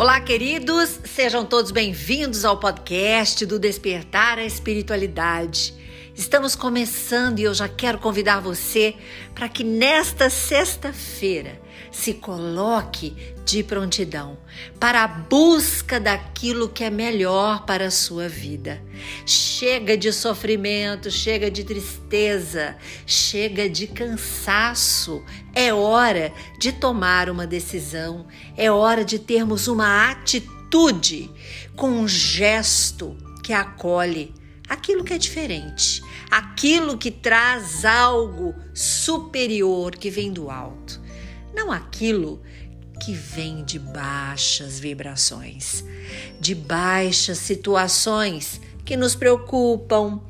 Olá, queridos, sejam todos bem-vindos ao podcast do Despertar a Espiritualidade. Estamos começando e eu já quero convidar você para que nesta sexta-feira se coloque de prontidão para a busca daquilo que é melhor para a sua vida. Chega de sofrimento, chega de tristeza, chega de cansaço. É hora de tomar uma decisão, é hora de termos uma atitude com um gesto que acolhe aquilo que é diferente, aquilo que traz algo superior que vem do alto aquilo que vem de baixas vibrações, de baixas situações que nos preocupam,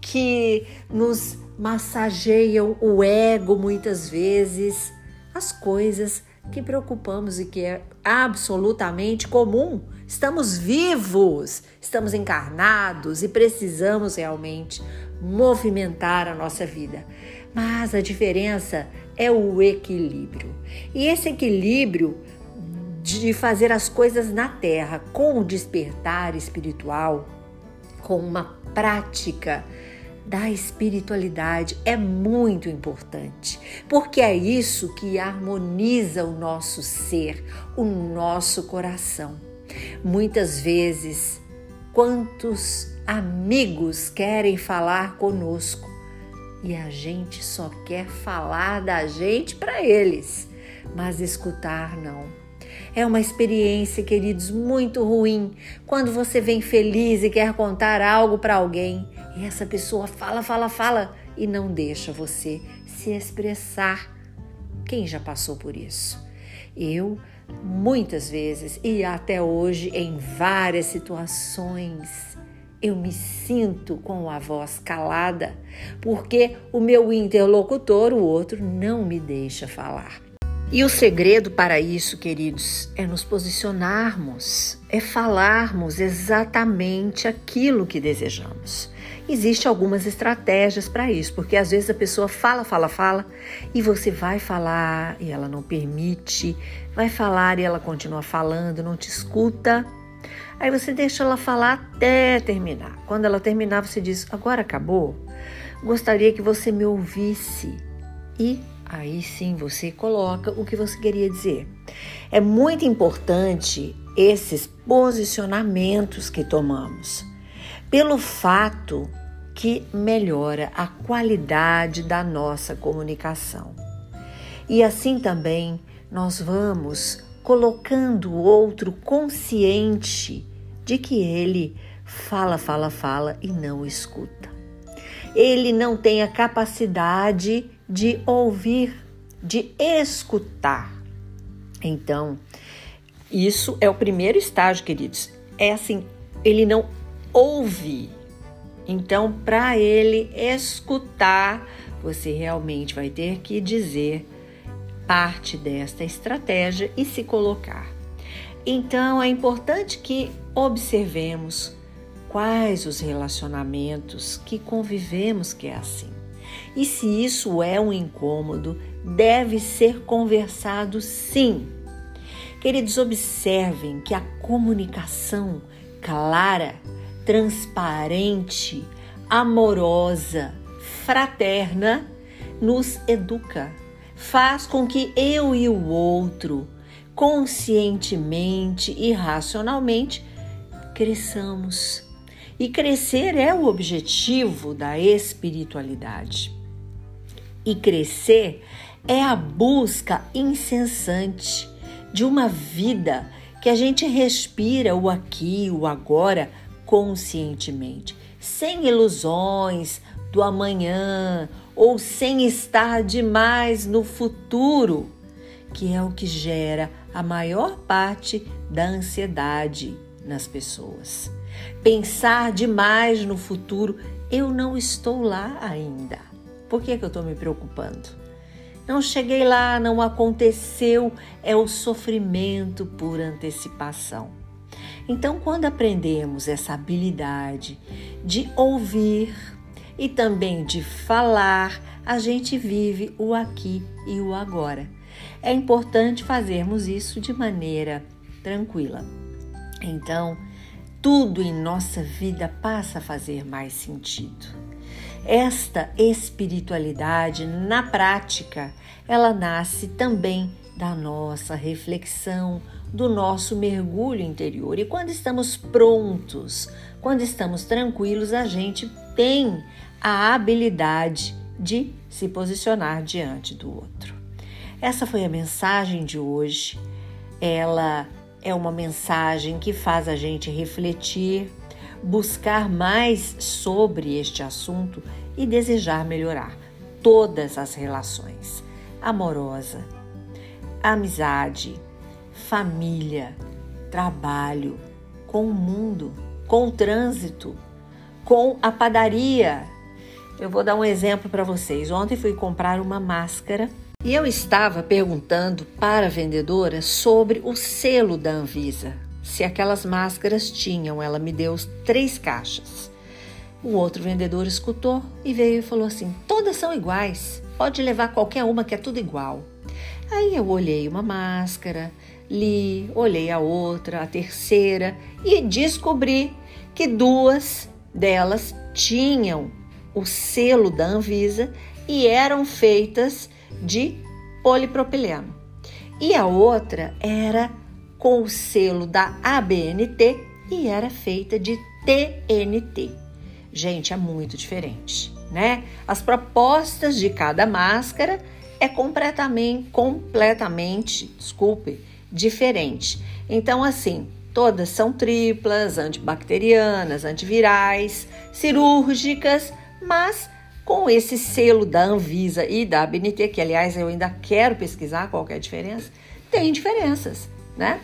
que nos massageiam o ego muitas vezes, as coisas que preocupamos e que é absolutamente comum. Estamos vivos, estamos encarnados e precisamos realmente movimentar a nossa vida. Mas a diferença é o equilíbrio. E esse equilíbrio de fazer as coisas na terra com o despertar espiritual, com uma prática da espiritualidade é muito importante, porque é isso que harmoniza o nosso ser, o nosso coração. Muitas vezes, quantos amigos querem falar conosco, e a gente só quer falar da gente para eles, mas escutar não. É uma experiência, queridos, muito ruim quando você vem feliz e quer contar algo para alguém e essa pessoa fala, fala, fala e não deixa você se expressar. Quem já passou por isso? Eu, muitas vezes e até hoje, em várias situações, eu me sinto com a voz calada, porque o meu interlocutor, o outro, não me deixa falar. E o segredo para isso, queridos, é nos posicionarmos, é falarmos exatamente aquilo que desejamos. Existem algumas estratégias para isso, porque às vezes a pessoa fala, fala, fala e você vai falar e ela não permite, vai falar e ela continua falando, não te escuta Aí você deixa ela falar até terminar. Quando ela terminar, você diz: Agora acabou? Gostaria que você me ouvisse. E aí sim você coloca o que você queria dizer. É muito importante esses posicionamentos que tomamos, pelo fato que melhora a qualidade da nossa comunicação. E assim também nós vamos colocando o outro consciente de que ele fala, fala, fala e não escuta. Ele não tem a capacidade de ouvir, de escutar. Então, isso é o primeiro estágio, queridos. É assim, ele não ouve. Então, para ele escutar, você realmente vai ter que dizer parte desta estratégia e se colocar. Então é importante que observemos quais os relacionamentos que convivemos que é assim. E se isso é um incômodo, deve ser conversado sim. Queridos, observem que a comunicação clara, transparente, amorosa, fraterna nos educa faz com que eu e o outro, conscientemente e racionalmente, cresçamos. E crescer é o objetivo da espiritualidade. E crescer é a busca incessante de uma vida que a gente respira o aqui, o agora, conscientemente, sem ilusões do amanhã ou sem estar demais no futuro, que é o que gera a maior parte da ansiedade nas pessoas. Pensar demais no futuro, eu não estou lá ainda. Por que, que eu estou me preocupando? Não cheguei lá, não aconteceu, é o sofrimento por antecipação. Então, quando aprendemos essa habilidade de ouvir, e também de falar, a gente vive o aqui e o agora. É importante fazermos isso de maneira tranquila. Então, tudo em nossa vida passa a fazer mais sentido. Esta espiritualidade, na prática, ela nasce também da nossa reflexão, do nosso mergulho interior. E quando estamos prontos, quando estamos tranquilos, a gente tem a habilidade de se posicionar diante do outro. Essa foi a mensagem de hoje. Ela é uma mensagem que faz a gente refletir, buscar mais sobre este assunto e desejar melhorar todas as relações amorosa, amizade, família, trabalho, com o mundo, com o trânsito, com a padaria. Eu vou dar um exemplo para vocês. Ontem fui comprar uma máscara e eu estava perguntando para a vendedora sobre o selo da Anvisa, se aquelas máscaras tinham. Ela me deu três caixas. O outro vendedor escutou e veio e falou assim: todas são iguais, pode levar qualquer uma que é tudo igual. Aí eu olhei uma máscara, li, olhei a outra, a terceira e descobri que duas delas tinham o selo da Anvisa e eram feitas de polipropileno. E a outra era com o selo da ABNT e era feita de TNT. Gente, é muito diferente, né? As propostas de cada máscara é completamente, completamente, desculpe, diferente. Então, assim, todas são triplas, antibacterianas, antivirais, cirúrgicas, mas com esse selo da Anvisa e da ABNT, que aliás eu ainda quero pesquisar qual é a diferença, tem diferenças, né?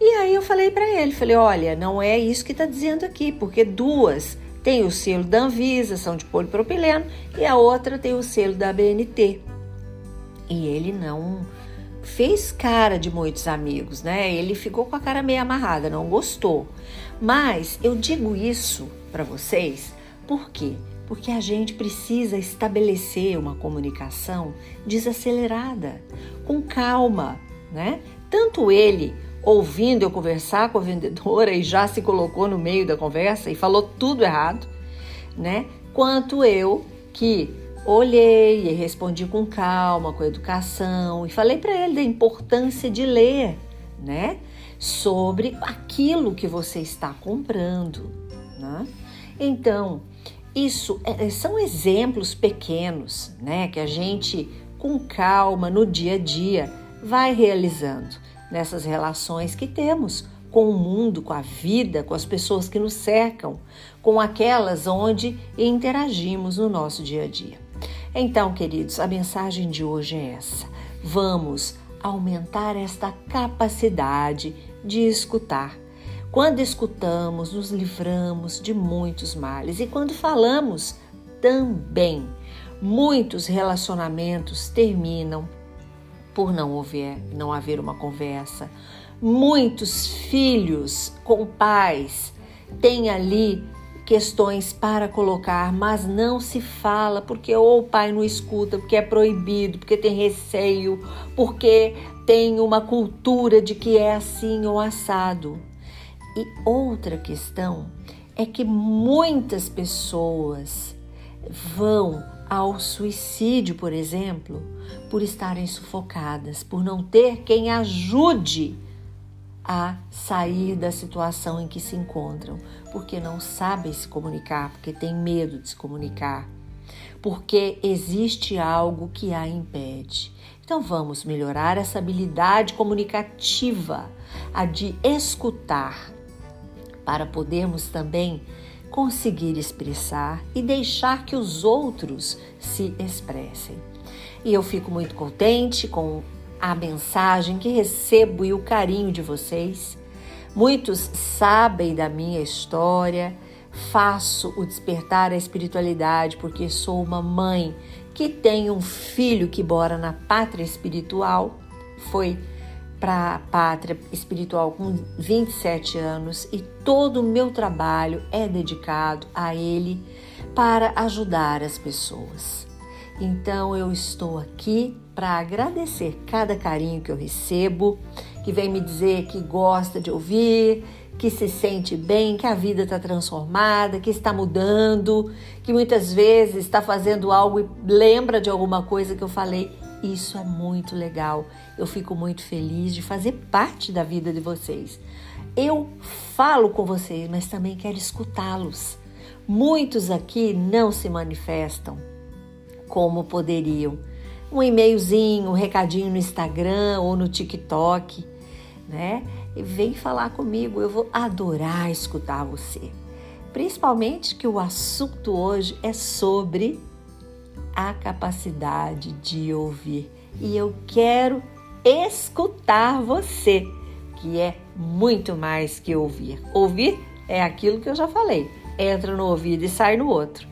E aí eu falei para ele, falei, olha, não é isso que está dizendo aqui, porque duas tem o selo da Anvisa, são de polipropileno, e a outra tem o selo da ABNT. E ele não fez cara de muitos amigos, né? Ele ficou com a cara meio amarrada, não gostou. Mas eu digo isso para vocês porque porque a gente precisa estabelecer uma comunicação desacelerada, com calma, né? Tanto ele ouvindo eu conversar com a vendedora e já se colocou no meio da conversa e falou tudo errado, né? Quanto eu que olhei e respondi com calma, com educação e falei para ele da importância de ler, né? Sobre aquilo que você está comprando, né? Então, isso é, é, são exemplos pequenos, né, que a gente com calma no dia a dia vai realizando nessas relações que temos com o mundo, com a vida, com as pessoas que nos cercam, com aquelas onde interagimos no nosso dia a dia. Então, queridos, a mensagem de hoje é essa. Vamos aumentar esta capacidade de escutar quando escutamos, nos livramos de muitos males e quando falamos, também. Muitos relacionamentos terminam por não haver, não haver uma conversa. Muitos filhos com pais têm ali questões para colocar, mas não se fala porque ou o pai não escuta, porque é proibido, porque tem receio, porque tem uma cultura de que é assim ou assado. E outra questão é que muitas pessoas vão ao suicídio, por exemplo, por estarem sufocadas, por não ter quem ajude a sair da situação em que se encontram, porque não sabem se comunicar, porque têm medo de se comunicar, porque existe algo que a impede. Então vamos melhorar essa habilidade comunicativa, a de escutar, para podermos também conseguir expressar e deixar que os outros se expressem. E eu fico muito contente com a mensagem que recebo e o carinho de vocês. Muitos sabem da minha história, faço o despertar a espiritualidade porque sou uma mãe que tem um filho que mora na pátria espiritual. Foi para a pátria espiritual com 27 anos e todo o meu trabalho é dedicado a ele para ajudar as pessoas. Então eu estou aqui para agradecer cada carinho que eu recebo que vem me dizer que gosta de ouvir, que se sente bem, que a vida está transformada, que está mudando, que muitas vezes está fazendo algo e lembra de alguma coisa que eu falei. Isso é muito legal. Eu fico muito feliz de fazer parte da vida de vocês. Eu falo com vocês, mas também quero escutá-los. Muitos aqui não se manifestam como poderiam. Um e-mailzinho, um recadinho no Instagram ou no TikTok, né? E vem falar comigo, eu vou adorar escutar você. Principalmente que o assunto hoje é sobre a capacidade de ouvir. E eu quero escutar você, que é muito mais que ouvir. Ouvir é aquilo que eu já falei, entra no ouvido e sai no outro.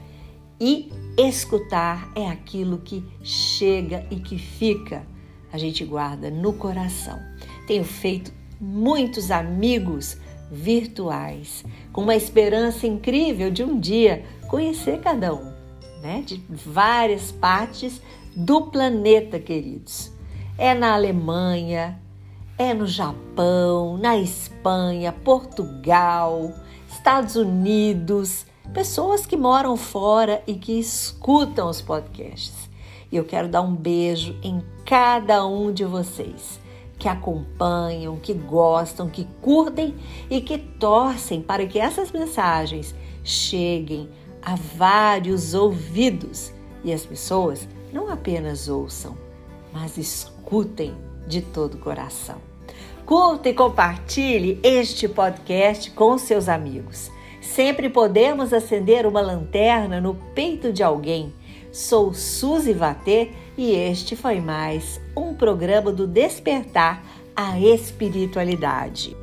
E escutar é aquilo que chega e que fica, a gente guarda no coração. Tenho feito muitos amigos virtuais, com uma esperança incrível de um dia conhecer cada um, né? De várias partes do planeta, queridos. É na Alemanha, é no Japão, na Espanha, Portugal, Estados Unidos, pessoas que moram fora e que escutam os podcasts. E eu quero dar um beijo em cada um de vocês que acompanham, que gostam, que curtem e que torcem para que essas mensagens cheguem a vários ouvidos e as pessoas não apenas ouçam, mas escutem de todo o coração. Curta e compartilhe este podcast com seus amigos. Sempre podemos acender uma lanterna no peito de alguém. Sou Suzy Vatê e este foi mais um programa do Despertar a Espiritualidade.